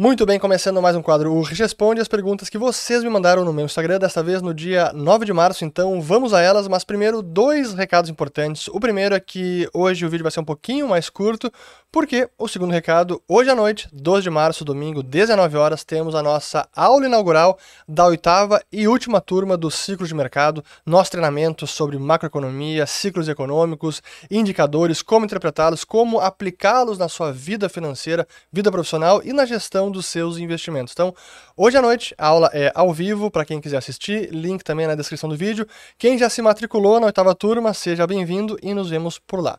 Muito bem, começando mais um quadro, o Responde as perguntas que vocês me mandaram no meu Instagram, desta vez no dia 9 de março, então vamos a elas, mas primeiro dois recados importantes. O primeiro é que hoje o vídeo vai ser um pouquinho mais curto, porque o segundo recado, hoje à noite, 12 de março, domingo, 19 horas, temos a nossa aula inaugural da oitava e última turma do ciclo de mercado, nosso treinamento sobre macroeconomia, ciclos econômicos, indicadores, como interpretá-los, como aplicá-los na sua vida financeira, vida profissional e na gestão dos seus investimentos. Então, hoje à noite, a aula é ao vivo, para quem quiser assistir, link também na descrição do vídeo. Quem já se matriculou na oitava turma, seja bem-vindo e nos vemos por lá.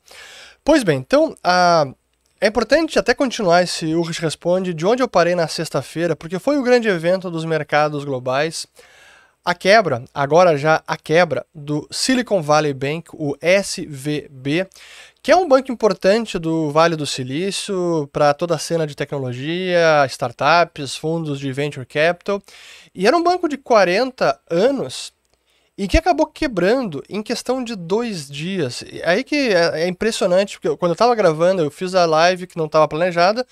Pois bem, então, a é importante até continuar esse Urge Responde de onde eu parei na sexta-feira, porque foi o grande evento dos mercados globais. A quebra, agora já a quebra, do Silicon Valley Bank, o SVB, que é um banco importante do Vale do Silício para toda a cena de tecnologia, startups, fundos de venture capital. E era um banco de 40 anos e que acabou quebrando em questão de dois dias. E aí que é, é impressionante, porque quando eu estava gravando, eu fiz a live que não estava planejada.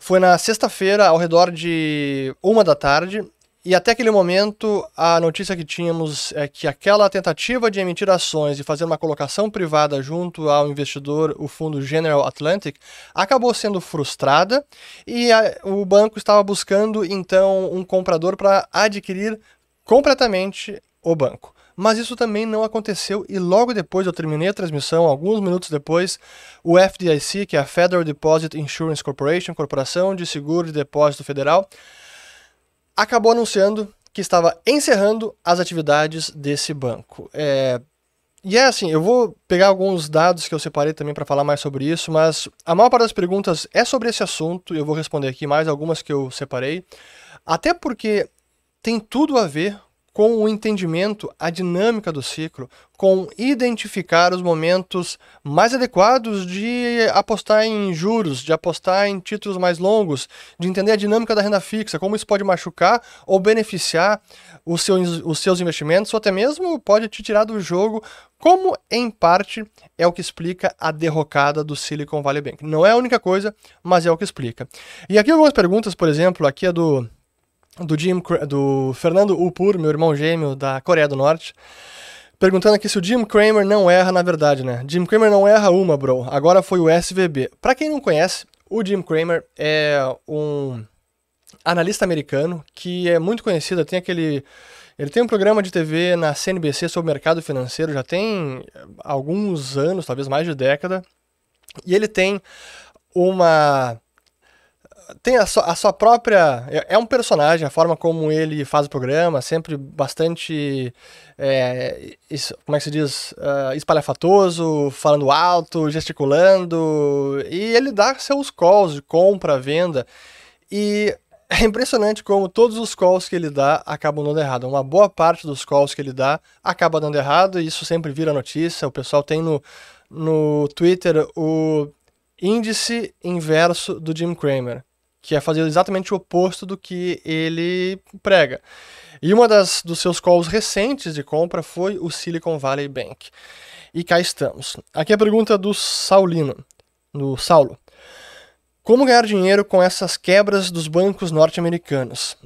Foi na sexta-feira, ao redor de uma da tarde, e até aquele momento, a notícia que tínhamos é que aquela tentativa de emitir ações e fazer uma colocação privada junto ao investidor, o fundo General Atlantic, acabou sendo frustrada e a, o banco estava buscando então um comprador para adquirir completamente o banco. Mas isso também não aconteceu e logo depois eu terminei a transmissão, alguns minutos depois, o FDIC, que é a Federal Deposit Insurance Corporation, Corporação de Seguro de Depósito Federal, acabou anunciando que estava encerrando as atividades desse banco. É, e é assim, eu vou pegar alguns dados que eu separei também para falar mais sobre isso, mas a maior parte das perguntas é sobre esse assunto, eu vou responder aqui mais algumas que eu separei, até porque tem tudo a ver com o entendimento, a dinâmica do ciclo, com identificar os momentos mais adequados de apostar em juros, de apostar em títulos mais longos, de entender a dinâmica da renda fixa, como isso pode machucar ou beneficiar os seus, os seus investimentos, ou até mesmo pode te tirar do jogo, como em parte é o que explica a derrocada do Silicon Valley Bank. Não é a única coisa, mas é o que explica. E aqui algumas perguntas, por exemplo, aqui é do do, Jim, do Fernando Upur, meu irmão gêmeo da Coreia do Norte, perguntando aqui se o Jim Cramer não erra, na verdade, né? Jim Cramer não erra uma, bro. Agora foi o SVB. Para quem não conhece, o Jim Cramer é um analista americano que é muito conhecido, tem aquele ele tem um programa de TV na CNBC sobre mercado financeiro, já tem alguns anos, talvez mais de década. E ele tem uma tem a sua, a sua própria. É, é, um personagem, a forma como ele faz o programa, sempre bastante. É, isso, como é que se diz? Uh, espalhafatoso, falando alto, gesticulando. E ele dá seus calls de compra, venda. E é impressionante como todos os calls que ele dá acabam dando errado. Uma boa parte dos calls que ele dá acaba dando errado, e isso sempre vira notícia. O pessoal tem no, no Twitter o índice inverso do Jim Cramer que é fazer exatamente o oposto do que ele prega. E uma das dos seus calls recentes de compra foi o Silicon Valley Bank. E cá estamos. Aqui a pergunta do Saulino, do Saulo. Como ganhar dinheiro com essas quebras dos bancos norte-americanos?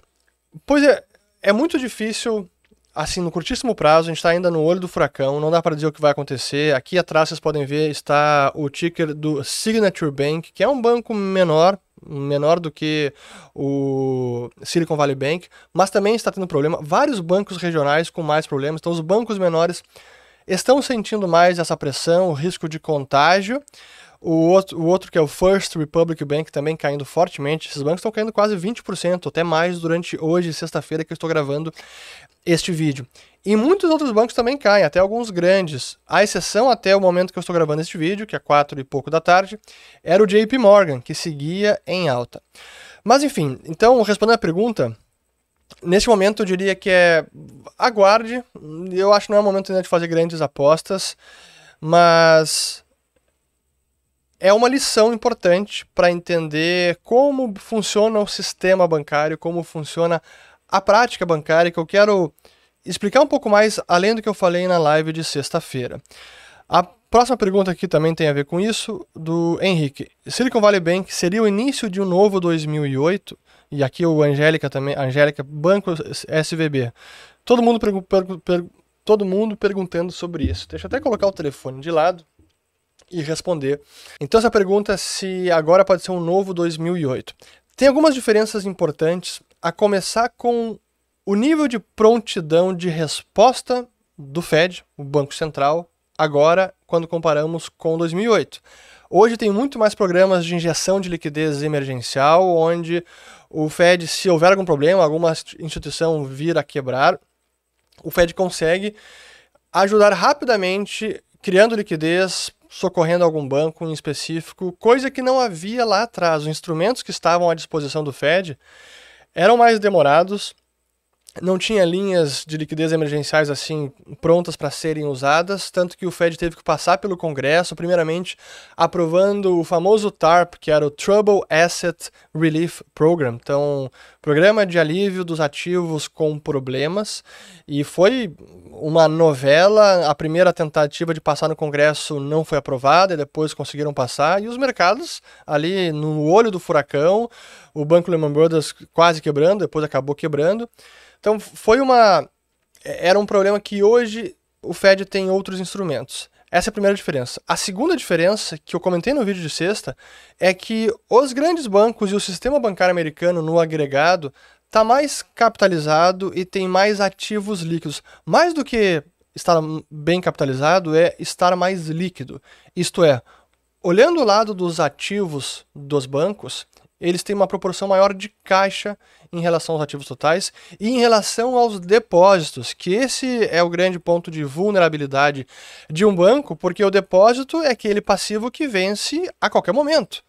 Pois é, é muito difícil assim, no curtíssimo prazo, a gente está ainda no olho do furacão, não dá para dizer o que vai acontecer. Aqui atrás vocês podem ver está o ticker do Signature Bank, que é um banco menor, menor do que o Silicon Valley Bank, mas também está tendo problema. Vários bancos regionais com mais problemas, então os bancos menores estão sentindo mais essa pressão, o risco de contágio. O outro, o outro que é o First Republic Bank também caindo fortemente. Esses bancos estão caindo quase 20%, até mais durante hoje, sexta-feira, que eu estou gravando este vídeo. E muitos outros bancos também caem, até alguns grandes. A exceção até o momento que eu estou gravando este vídeo, que é 4 e pouco da tarde, era o JP Morgan, que seguia em alta. Mas enfim, então respondendo a pergunta, nesse momento eu diria que é aguarde. Eu acho que não é o momento ainda de fazer grandes apostas, mas é uma lição importante para entender como funciona o sistema bancário, como funciona a prática bancária, que eu quero explicar um pouco mais além do que eu falei na live de sexta-feira. A próxima pergunta aqui também tem a ver com isso, do Henrique. Silicon Valley Bank seria o início de um novo 2008? E aqui o Angélica também, Angélica, Banco SVB. Todo mundo, per, per, per, todo mundo perguntando sobre isso. Deixa eu até colocar o telefone de lado e responder. Então essa pergunta é se agora pode ser um novo 2008. Tem algumas diferenças importantes, a começar com o nível de prontidão de resposta do Fed, o Banco Central, agora quando comparamos com 2008. Hoje tem muito mais programas de injeção de liquidez emergencial, onde o Fed, se houver algum problema, alguma instituição vir a quebrar, o Fed consegue ajudar rapidamente, criando liquidez, socorrendo algum banco em específico, coisa que não havia lá atrás. Os instrumentos que estavam à disposição do Fed eram mais demorados, não tinha linhas de liquidez emergenciais assim prontas para serem usadas, tanto que o Fed teve que passar pelo Congresso, primeiramente aprovando o famoso TARP, que era o Trouble Asset Relief Program, então programa de alívio dos ativos com problemas, e foi uma novela. A primeira tentativa de passar no Congresso não foi aprovada, e depois conseguiram passar, e os mercados ali no olho do furacão, o Banco Lehman Brothers quase quebrando, depois acabou quebrando. Então foi uma. Era um problema que hoje o Fed tem outros instrumentos. Essa é a primeira diferença. A segunda diferença, que eu comentei no vídeo de sexta, é que os grandes bancos e o sistema bancário americano no agregado está mais capitalizado e tem mais ativos líquidos. Mais do que estar bem capitalizado é estar mais líquido. Isto é, olhando o lado dos ativos dos bancos, eles têm uma proporção maior de caixa em relação aos ativos totais e em relação aos depósitos, que esse é o grande ponto de vulnerabilidade de um banco, porque o depósito é aquele passivo que vence a qualquer momento.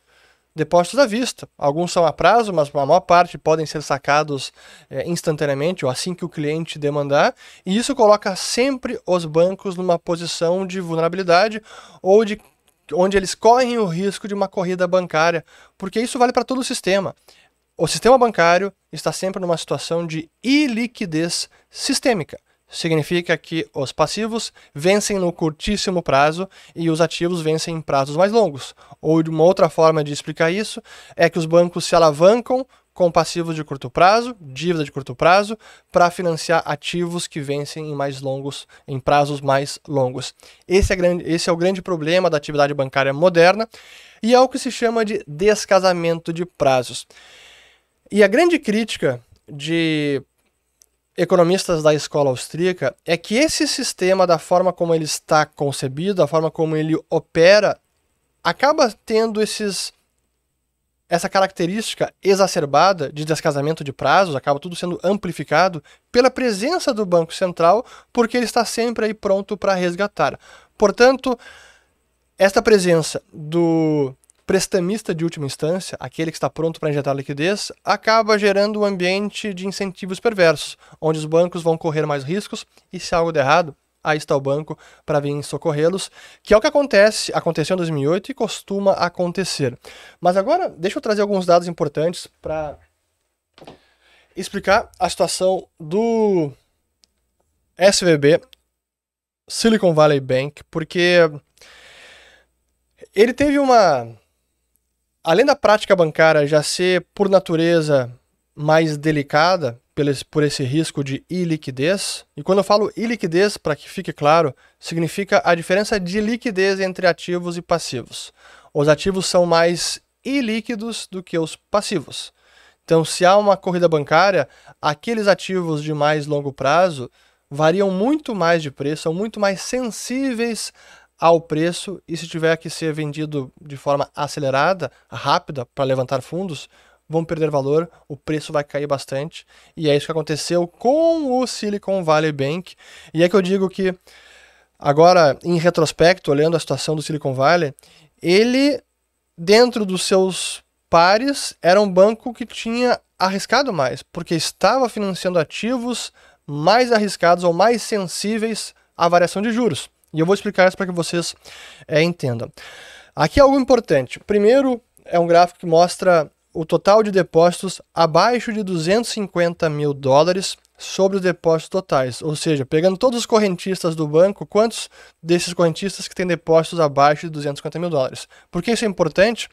Depósitos à vista. Alguns são a prazo, mas a maior parte podem ser sacados é, instantaneamente ou assim que o cliente demandar. E isso coloca sempre os bancos numa posição de vulnerabilidade ou de onde eles correm o risco de uma corrida bancária, porque isso vale para todo o sistema. O sistema bancário está sempre numa situação de iliquidez sistêmica. Significa que os passivos vencem no curtíssimo prazo e os ativos vencem em prazos mais longos. Ou de uma outra forma de explicar isso é que os bancos se alavancam com passivos de curto prazo, dívida de curto prazo, para financiar ativos que vencem em mais longos, em prazos mais longos. Esse é, grande, esse é o grande problema da atividade bancária moderna e é o que se chama de descasamento de prazos. E a grande crítica de economistas da escola austríaca é que esse sistema, da forma como ele está concebido, da forma como ele opera, acaba tendo esses essa característica exacerbada de descasamento de prazos acaba tudo sendo amplificado pela presença do Banco Central, porque ele está sempre aí pronto para resgatar. Portanto, esta presença do prestamista de última instância, aquele que está pronto para injetar liquidez, acaba gerando um ambiente de incentivos perversos, onde os bancos vão correr mais riscos e se algo der errado, aí está o banco para vir socorrê-los, que é o que acontece, aconteceu em 2008 e costuma acontecer. Mas agora, deixa eu trazer alguns dados importantes para explicar a situação do SVB, Silicon Valley Bank, porque ele teve uma além da prática bancária já ser por natureza mais delicada, por esse risco de iliquidez. E quando eu falo iliquidez, para que fique claro, significa a diferença de liquidez entre ativos e passivos. Os ativos são mais ilíquidos do que os passivos. Então, se há uma corrida bancária, aqueles ativos de mais longo prazo variam muito mais de preço, são muito mais sensíveis ao preço e se tiver que ser vendido de forma acelerada, rápida para levantar fundos, vão perder valor, o preço vai cair bastante. E é isso que aconteceu com o Silicon Valley Bank. E é que eu digo que, agora, em retrospecto, olhando a situação do Silicon Valley, ele, dentro dos seus pares, era um banco que tinha arriscado mais, porque estava financiando ativos mais arriscados ou mais sensíveis à variação de juros. E eu vou explicar isso para que vocês é, entendam. Aqui é algo importante. Primeiro, é um gráfico que mostra o total de depósitos abaixo de 250 mil dólares sobre os depósitos totais. Ou seja, pegando todos os correntistas do banco, quantos desses correntistas que têm depósitos abaixo de 250 mil dólares? Por que isso é importante?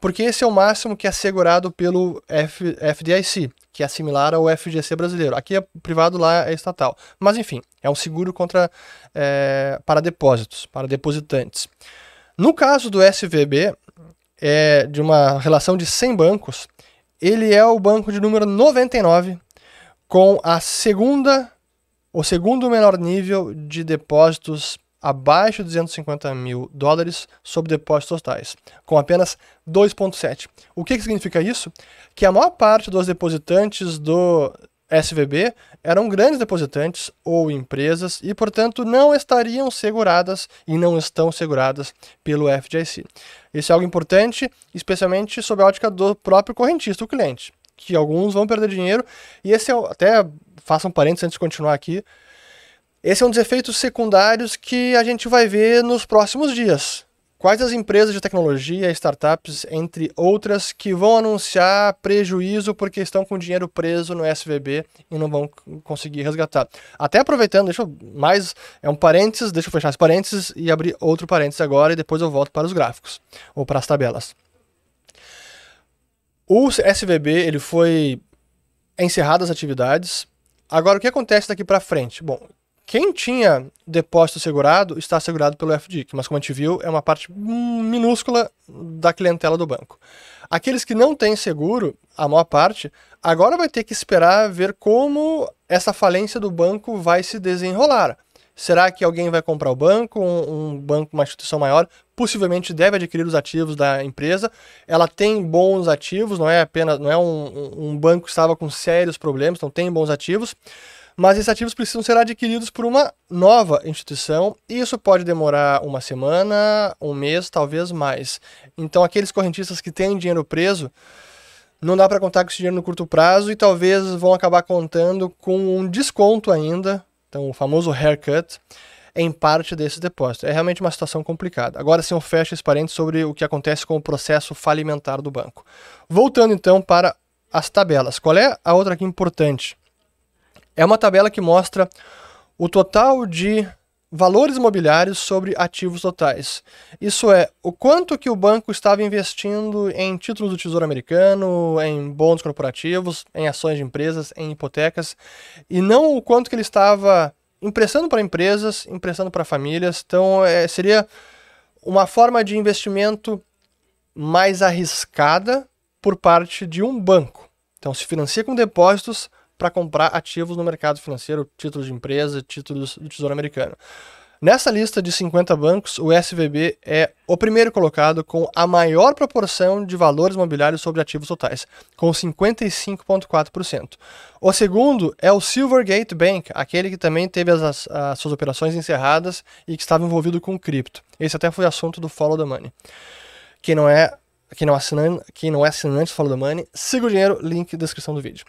Porque esse é o máximo que é assegurado pelo F, FDIC, que é similar ao FGC brasileiro. Aqui é privado, lá é estatal. Mas enfim, é um seguro contra é, para depósitos, para depositantes. No caso do SVB, é de uma relação de 100 bancos, ele é o banco de número 99 com a segunda, o segundo menor nível de depósitos abaixo de 250 mil dólares sob depósitos totais, com apenas 2,7. O que, que significa isso? Que a maior parte dos depositantes do SVB eram grandes depositantes ou empresas e, portanto, não estariam seguradas e não estão seguradas pelo FDIC. Isso é algo importante, especialmente sob a ótica do próprio correntista, o cliente, que alguns vão perder dinheiro. E esse é, até façam um parênteses antes de continuar aqui, esse é um dos efeitos secundários que a gente vai ver nos próximos dias. Quais as empresas de tecnologia, startups, entre outras, que vão anunciar prejuízo porque estão com dinheiro preso no SVB e não vão conseguir resgatar? Até aproveitando, deixa eu mais. É um parênteses, deixa eu fechar esse parênteses e abrir outro parênteses agora e depois eu volto para os gráficos ou para as tabelas. O SVB ele foi encerrado as atividades. Agora, o que acontece daqui para frente? Bom, quem tinha depósito segurado está segurado pelo FDIC, mas como a gente viu, é uma parte minúscula da clientela do banco. Aqueles que não têm seguro, a maior parte, agora vai ter que esperar ver como essa falência do banco vai se desenrolar. Será que alguém vai comprar o banco, um, um, banco, uma instituição maior, possivelmente deve adquirir os ativos da empresa. Ela tem bons ativos, não é apenas, não é um, um banco que estava com sérios problemas, então tem bons ativos mas esses ativos precisam ser adquiridos por uma nova instituição e isso pode demorar uma semana, um mês, talvez mais. Então, aqueles correntistas que têm dinheiro preso, não dá para contar com esse dinheiro no curto prazo e talvez vão acabar contando com um desconto ainda, então o famoso haircut, em parte desses depósitos. É realmente uma situação complicada. Agora sim eu fecho esse parênteses sobre o que acontece com o processo falimentar do banco. Voltando então para as tabelas. Qual é a outra aqui importante? É uma tabela que mostra o total de valores imobiliários sobre ativos totais. Isso é, o quanto que o banco estava investindo em títulos do Tesouro Americano, em bons corporativos, em ações de empresas, em hipotecas, e não o quanto que ele estava emprestando para empresas, emprestando para famílias. Então, é, seria uma forma de investimento mais arriscada por parte de um banco. Então, se financia com depósitos para comprar ativos no mercado financeiro, títulos de empresa, títulos do Tesouro Americano. Nessa lista de 50 bancos, o SVB é o primeiro colocado com a maior proporção de valores imobiliários sobre ativos totais, com 55,4%. O segundo é o Silvergate Bank, aquele que também teve as, as, suas operações encerradas e que estava envolvido com cripto. Esse até foi assunto do Follow the Money. Quem não é, quem não assinante, quem não é assinante do Follow the Money, siga o dinheiro, link na descrição do vídeo.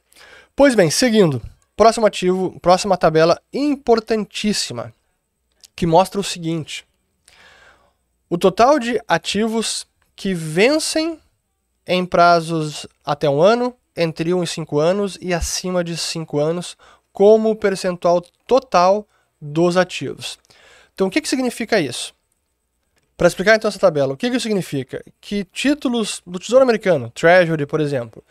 Pois bem, seguindo. Próximo ativo, próxima tabela importantíssima, que mostra o seguinte: o total de ativos que vencem em prazos até um ano, entre 1 um e 5 anos e acima de 5 anos, como percentual total dos ativos. Então, o que, que significa isso? Para explicar então essa tabela, o que, que significa? Que títulos do Tesouro Americano, Treasury, por exemplo,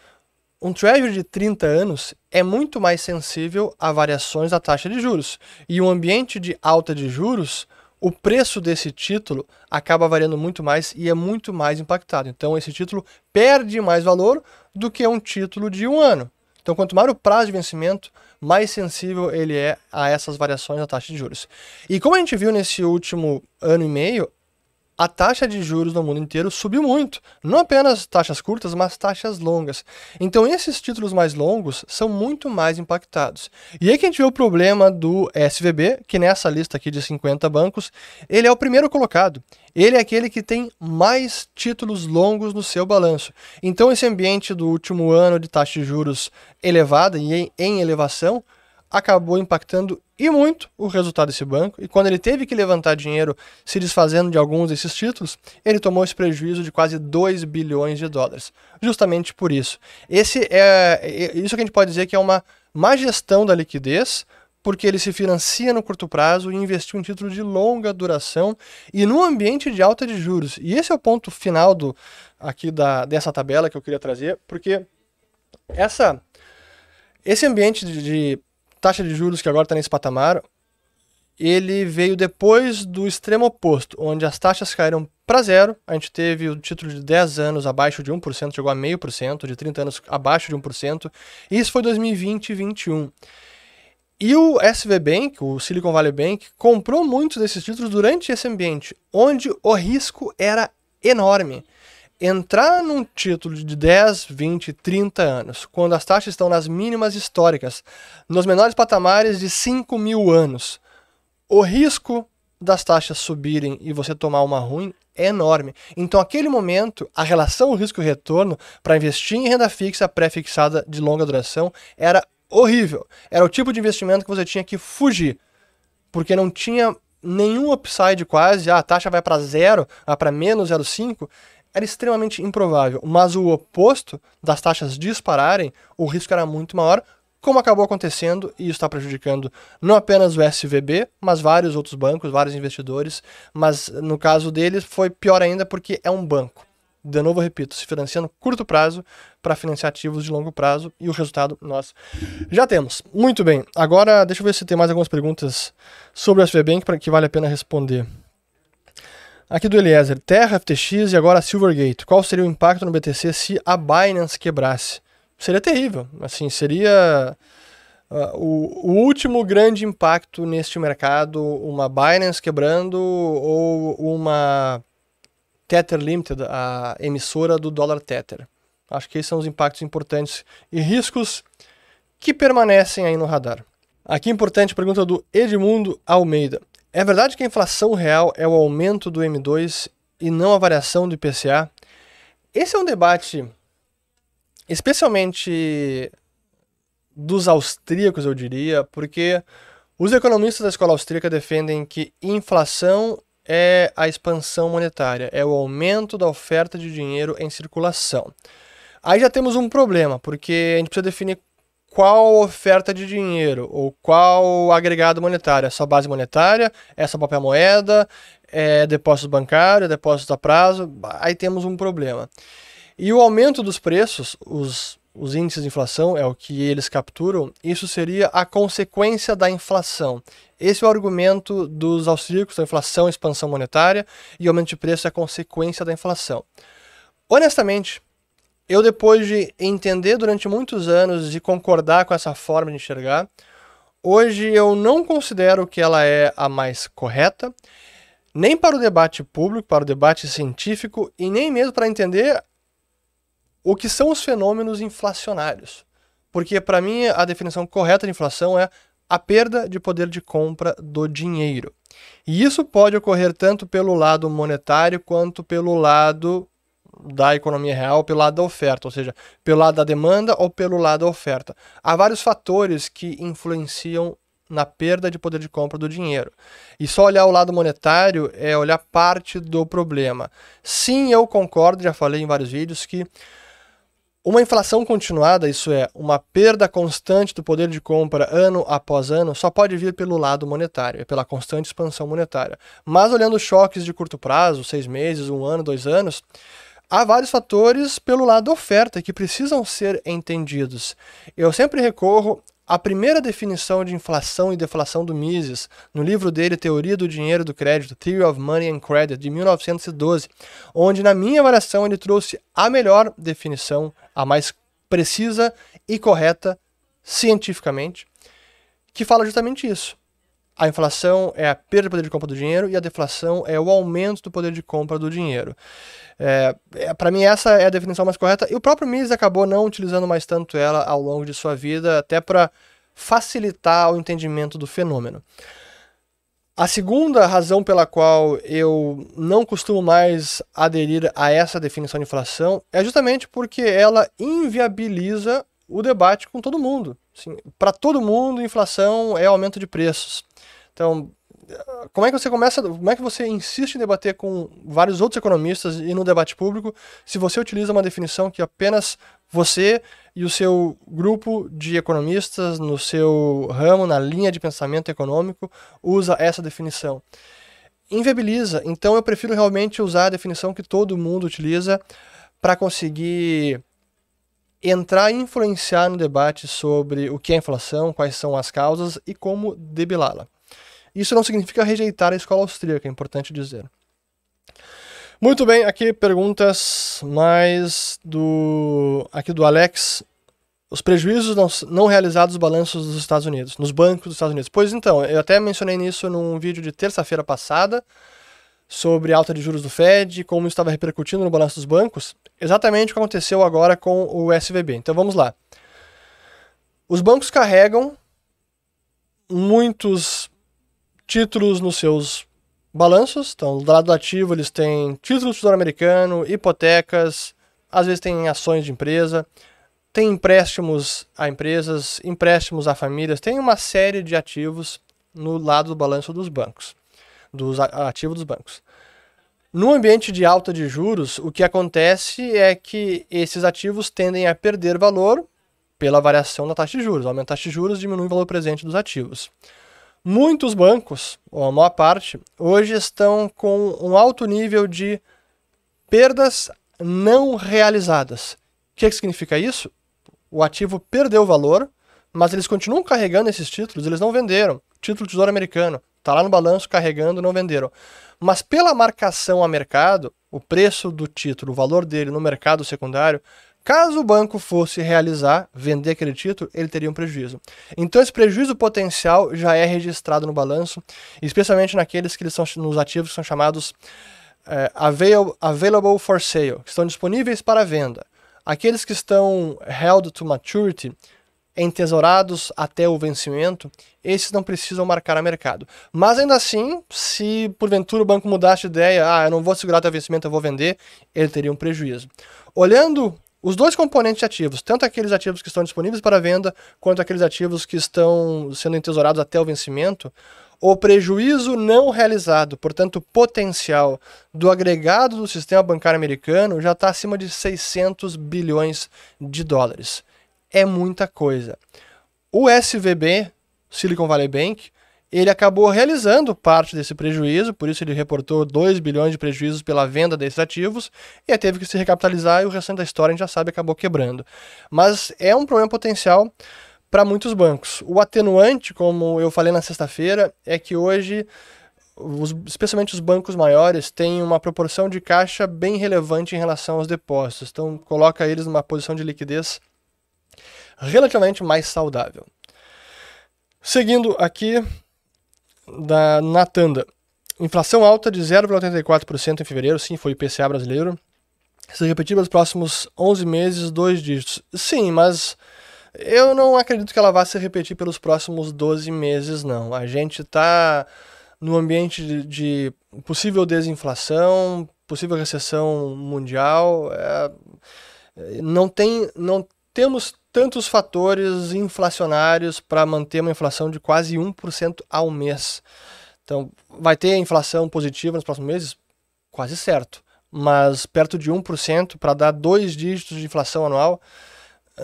um Treasury de 30 anos é muito mais sensível a variações da taxa de juros. E um ambiente de alta de juros, o preço desse título acaba variando muito mais e é muito mais impactado. Então, esse título perde mais valor do que um título de um ano. Então, quanto maior o prazo de vencimento, mais sensível ele é a essas variações da taxa de juros. E como a gente viu nesse último ano e meio, a taxa de juros no mundo inteiro subiu muito. Não apenas taxas curtas, mas taxas longas. Então, esses títulos mais longos são muito mais impactados. E aí que a gente vê o problema do SVB, que nessa lista aqui de 50 bancos, ele é o primeiro colocado. Ele é aquele que tem mais títulos longos no seu balanço. Então, esse ambiente do último ano de taxa de juros elevada e em elevação acabou impactando e muito o resultado desse banco. E quando ele teve que levantar dinheiro se desfazendo de alguns desses títulos, ele tomou esse prejuízo de quase 2 bilhões de dólares. Justamente por isso. Esse é, é isso que a gente pode dizer que é uma má gestão da liquidez, porque ele se financia no curto prazo e investiu em títulos de longa duração e no ambiente de alta de juros. E esse é o ponto final do aqui da, dessa tabela que eu queria trazer, porque essa esse ambiente de, de taxa de juros que agora está nesse patamar, ele veio depois do extremo oposto, onde as taxas caíram para zero. A gente teve o título de 10 anos abaixo de 1%, chegou a 0,5%, de 30 anos abaixo de 1%. E isso foi 2020 e 2021. E o SV Bank, o Silicon Valley Bank, comprou muitos desses títulos durante esse ambiente, onde o risco era enorme entrar num título de 10, 20, 30 anos, quando as taxas estão nas mínimas históricas, nos menores patamares de 5 mil anos, o risco das taxas subirem e você tomar uma ruim é enorme. Então, aquele momento, a relação risco-retorno para investir em renda fixa pré-fixada de longa duração era horrível. Era o tipo de investimento que você tinha que fugir, porque não tinha nenhum upside quase, ah, a taxa vai para zero, vai para menos 0,5, era extremamente improvável. Mas o oposto das taxas dispararem, o risco era muito maior, como acabou acontecendo, e está prejudicando não apenas o SVB, mas vários outros bancos, vários investidores. Mas no caso deles foi pior ainda porque é um banco. De novo, repito, se financiando curto prazo para financiar ativos de longo prazo e o resultado nós já temos. Muito bem, agora deixa eu ver se tem mais algumas perguntas sobre o SVB que vale a pena responder. Aqui do Eliezer, Terra, FTX e agora Silvergate. Qual seria o impacto no BTC se a Binance quebrasse? Seria terrível. Assim, seria uh, o, o, último grande impacto neste mercado, uma Binance quebrando ou uma Tether Limited, a emissora do dólar Tether. Acho que esses são os impactos importantes e riscos que permanecem aí no radar. Aqui importante pergunta do Edmundo Almeida. É verdade que a inflação real é o aumento do M2 e não a variação do IPCA? Esse é um debate especialmente dos austríacos, eu diria, porque os economistas da escola austríaca defendem que inflação é a expansão monetária, é o aumento da oferta de dinheiro em circulação. Aí já temos um problema, porque a gente precisa definir qual oferta de dinheiro ou qual agregado monetário. Essa base monetária, essa papel moeda, é depósito bancário, depósito a prazo, aí temos um problema. E o aumento dos preços, os, os índices de inflação, é o que eles capturam, isso seria a consequência da inflação. Esse é o argumento dos austríacos, da inflação, expansão monetária, e aumento de preço é a consequência da inflação. Honestamente, eu, depois de entender durante muitos anos e concordar com essa forma de enxergar, hoje eu não considero que ela é a mais correta, nem para o debate público, para o debate científico e nem mesmo para entender o que são os fenômenos inflacionários. Porque, para mim, a definição correta de inflação é a perda de poder de compra do dinheiro. E isso pode ocorrer tanto pelo lado monetário quanto pelo lado da economia real pelo lado da oferta, ou seja, pelo lado da demanda ou pelo lado da oferta. Há vários fatores que influenciam na perda de poder de compra do dinheiro. E só olhar o lado monetário é olhar parte do problema. Sim, eu concordo, já falei em vários vídeos, que uma inflação continuada, isso é, uma perda constante do poder de compra ano após ano, só pode vir pelo lado monetário, é pela constante expansão monetária. Mas olhando choques de curto prazo, seis meses, um ano, dois anos, há vários fatores pelo lado oferta que precisam ser entendidos. Eu sempre recorro à primeira definição de inflação e deflação do Mises, no livro dele Teoria do Dinheiro e do Crédito, Theory of Money and Credit, de 1912, onde, na minha avaliação, ele trouxe a melhor definição, a mais precisa e correta cientificamente, que fala justamente isso. A inflação é a perda do poder de compra do dinheiro e a deflação é o aumento do poder de compra do dinheiro. É, é, Para mim, essa é a definição mais correta. E o próprio Mises acabou não utilizando mais tanto ela ao longo de sua vida, até para facilitar o entendimento do fenômeno. A segunda razão pela qual eu não costumo mais aderir a essa definição de inflação é justamente porque ela inviabiliza o debate com todo mundo. Assim, Para todo mundo, inflação é aumento de preços. Então, como é que você começa, como é que você insiste em debater com vários outros economistas e no debate público se você utiliza uma definição que apenas você e o seu grupo de economistas no seu ramo, na linha de pensamento econômico, usa essa definição? Inviabiliza. Então eu prefiro realmente usar a definição que todo mundo utiliza para conseguir entrar e influenciar no debate sobre o que é inflação, quais são as causas e como debilá-la. Isso não significa rejeitar a escola austríaca, é importante dizer. Muito bem, aqui perguntas mais do aqui do Alex. Os prejuízos não, não realizados balanços dos Estados Unidos, nos bancos dos Estados Unidos. Pois então, eu até mencionei nisso num vídeo de terça-feira passada sobre alta de juros do Fed e como estava repercutindo no balanço dos bancos. Exatamente o que aconteceu agora com o SVB. Então vamos lá. Os bancos carregam muitos títulos nos seus balanços. Então, do lado do ativo, eles têm títulos do Tesouro Americano, hipotecas, às vezes tem ações de empresa, tem empréstimos a empresas, empréstimos a famílias, tem uma série de ativos no lado do balanço dos bancos, dos ativos dos bancos. No ambiente de alta de juros, o que acontece é que esses ativos tendem a perder valor pela variação da taxa de juros. Aumenta a taxa de juros, diminui o valor presente dos ativos. Muitos bancos, ou a maior parte, hoje estão com um alto nível de perdas não realizadas. O que, que significa isso? O ativo perdeu valor, mas eles continuam carregando esses títulos, eles não venderam. Título do Tesouro Americano, está lá no balanço carregando, não venderam. Mas pela marcação a mercado, o preço do título, o valor dele no mercado secundário, Caso o banco fosse realizar, vender aquele título, ele teria um prejuízo. Então esse prejuízo potencial já é registrado no balanço, especialmente naqueles que eles são nos ativos que são chamados é, avail, available for sale, que estão disponíveis para venda. Aqueles que estão held to maturity, entesourados até o vencimento, esses não precisam marcar a mercado. Mas ainda assim, se porventura o banco mudasse de ideia, ah, eu não vou segurar até o vencimento, eu vou vender, ele teria um prejuízo. Olhando os dois componentes ativos, tanto aqueles ativos que estão disponíveis para venda, quanto aqueles ativos que estão sendo entesourados até o vencimento, o prejuízo não realizado, portanto potencial, do agregado do sistema bancário americano já está acima de 600 bilhões de dólares. É muita coisa. O SVB, Silicon Valley Bank, ele acabou realizando parte desse prejuízo, por isso ele reportou 2 bilhões de prejuízos pela venda desses ativos, e teve que se recapitalizar e o restante da história a gente já sabe acabou quebrando. Mas é um problema potencial para muitos bancos. O atenuante, como eu falei na sexta-feira, é que hoje os, especialmente os bancos maiores, têm uma proporção de caixa bem relevante em relação aos depósitos. Então, coloca eles numa posição de liquidez relativamente mais saudável. Seguindo aqui, da Natanda. Inflação alta de 0,84% em fevereiro, sim, foi o IPCA brasileiro. Se repetir nos próximos 11 meses, dois dígitos. Sim, mas eu não acredito que ela vá se repetir pelos próximos 12 meses, não. A gente está no ambiente de, de, possível desinflação, possível recessão mundial. É, não, tem, não temos tantos fatores inflacionários para manter uma inflação de quase 1% ao mês. Então, vai ter inflação positiva nos próximos meses? Quase certo. Mas perto de 1% para dar dois dígitos de inflação anual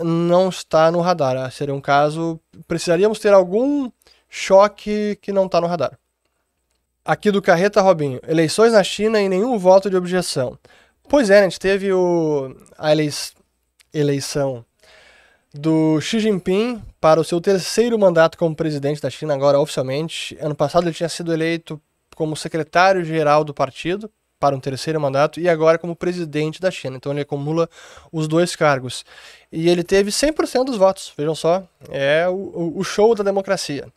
não está no radar. Seria um caso. Precisaríamos ter algum choque que não está no radar. Aqui do Carreta Robinho. Eleições na China e nenhum voto de objeção. Pois é, a gente teve o, a eleição do Xi Jinping para o seu terceiro mandato como presidente da China, agora oficialmente. Ano passado ele tinha sido eleito como secretário-geral do partido para um terceiro mandato e agora como presidente da China. Então ele acumula os dois cargos. E ele teve 100% dos votos, vejam só. É o, o show da democracia.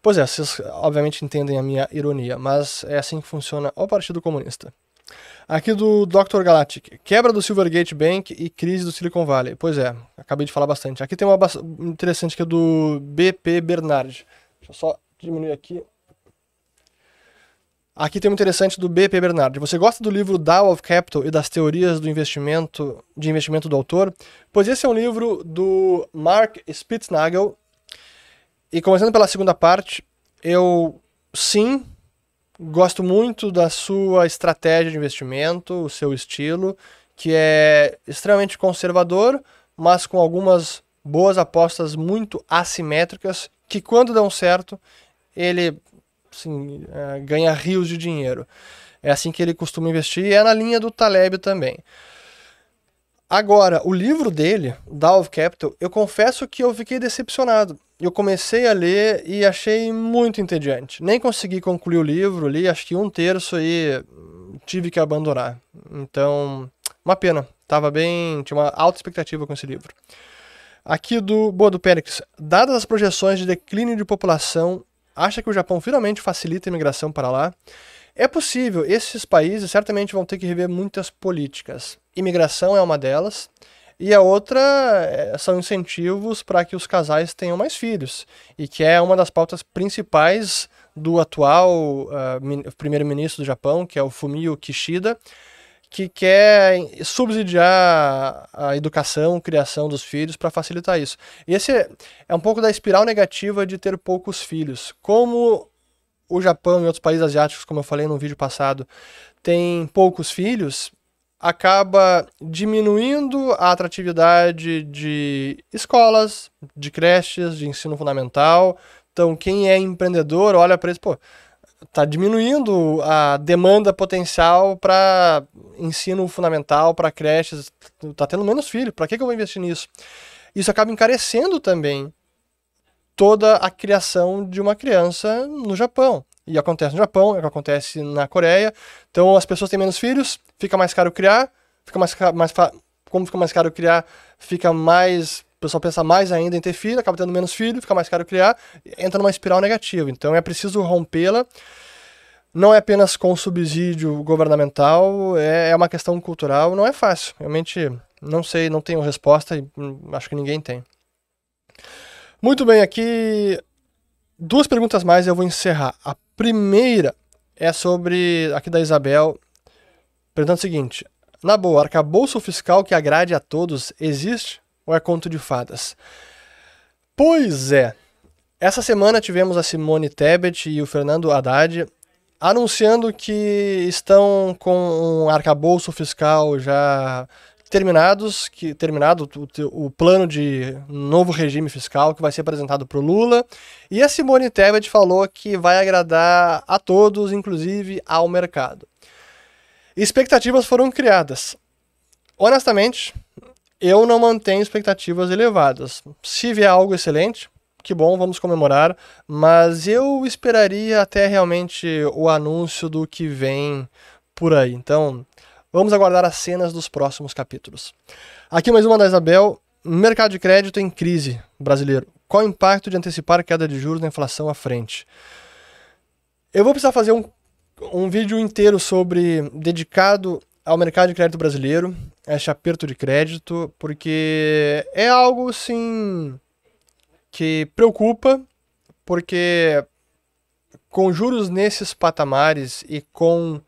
Pois é, vocês obviamente entendem a minha ironia, mas é assim que funciona o Partido Comunista. Aqui do Dr. Galactic. Quebra do Silvergate Bank e crise do Silicon Valley. Pois é, acabei de falar bastante. Aqui tem uma interessante que é do BP Bernard. Deixa eu só diminuir aqui. Aqui tem um interessante do BP Bernardi. Você gosta do livro Dow of Capital e das teorias do investimento de investimento do autor? Pois esse é um livro do Mark Spitznagel. E começando pela segunda parte, eu sim gosto muito da sua estratégia de investimento, o seu estilo, que é extremamente conservador, mas com algumas boas apostas muito assimétricas que quando dão certo, ele assim, é, ganha rios de dinheiro. É assim que ele costuma investir e é na linha do Taleb também. Agora, o livro dele, Dow of Capital, eu confesso que eu fiquei decepcionado. Eu comecei a ler e achei muito entediante. Nem consegui concluir o livro, li acho que um terço e tive que abandonar. Então, uma pena. Tava bem, tinha uma alta expectativa com esse livro. Aqui do Boa do Périx. Dadas as projeções de declínio de população acha que o Japão finalmente facilita a imigração para lá? É possível, esses países certamente vão ter que rever muitas políticas. Imigração é uma delas, e a outra é, são incentivos para que os casais tenham mais filhos, e que é uma das pautas principais do atual uh, primeiro-ministro do Japão, que é o Fumio Kishida, que quer subsidiar a educação, a criação dos filhos para facilitar isso. E esse é um pouco da espiral negativa de ter poucos filhos. Como o Japão e outros países asiáticos, como eu falei no vídeo passado, têm poucos filhos, acaba diminuindo a atratividade de escolas, de creches, de ensino fundamental. Então, quem é empreendedor olha para isso, pô, está diminuindo a demanda potencial para ensino fundamental, para creches, está tendo menos filho, para que, que eu vou investir nisso? Isso acaba encarecendo também toda a criação de uma criança no Japão. E acontece no Japão, é o que acontece na Coreia. Então as pessoas têm menos filhos, fica mais caro criar, fica mais, mais como fica mais caro criar, fica mais o pessoal pensa mais ainda em ter filho, acaba tendo menos filho, fica mais caro criar, entra numa espiral negativa. Então é preciso rompê-la não é apenas com subsídio governamental, é, é uma questão cultural, não é fácil. Realmente não sei, não tenho resposta e hum, acho que ninguém tem. Muito bem, aqui duas perguntas mais e eu vou encerrar. A primeira é sobre, aqui da Isabel, perguntando o seguinte: na boa, arcabouço fiscal que agrade a todos existe ou é conto de fadas? Pois é. Essa semana tivemos a Simone Tebet e o Fernando Haddad anunciando que estão com um arcabouço fiscal já terminados, que terminado o, o, plano de novo regime fiscal que vai ser apresentado para o Lula. E a Simone Tebet falou que vai agradar a todos, inclusive ao mercado. Expectativas foram criadas. Honestamente, eu não mantenho expectativas elevadas. Se vier algo excelente, que bom, vamos comemorar, mas eu esperaria até realmente o anúncio do que vem por aí. Então, vamos aguardar as cenas dos próximos capítulos. Aqui mais uma da Isabel. Mercado de crédito em crise brasileiro. Qual o impacto de antecipar a queda de juros na inflação à frente? Eu vou precisar fazer um, um vídeo inteiro sobre dedicado ao mercado de crédito brasileiro, este aperto de crédito, porque é algo assim que preocupa, porque com juros nesses patamares e com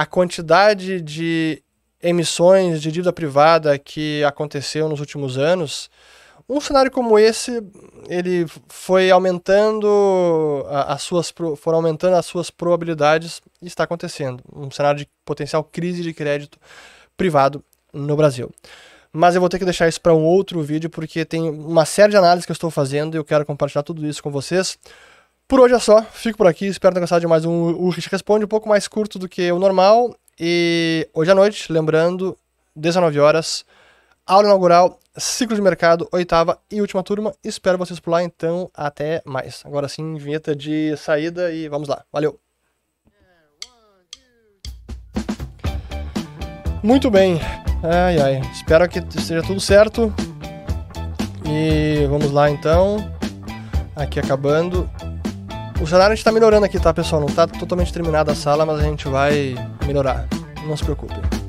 a quantidade de emissões de dívida privada que aconteceu nos últimos anos, um cenário como esse, ele foi aumentando as suas foram aumentando as suas probabilidades e está acontecendo um cenário de potencial crise de crédito privado no Brasil mas eu vou ter que deixar isso para um outro vídeo porque tem uma série de análises que eu estou fazendo e eu quero compartilhar tudo isso com vocês. Por hoje é só, fico por aqui, espero ter gostado de mais um O Rich Responde, um pouco mais curto do que o normal. E hoje à noite, lembrando, 19 horas, aula inaugural, ciclo de mercado, oitava e última turma. Espero vocês por lá, então até mais. Agora sim, vinheta de saída e vamos lá. Valeu! Muito bem, Ai, ai. Espero que esteja tudo certo. E vamos lá então. Aqui acabando. O cenário a gente tá melhorando aqui, tá, pessoal? Não tá totalmente terminada a sala, mas a gente vai melhorar. Não se preocupem.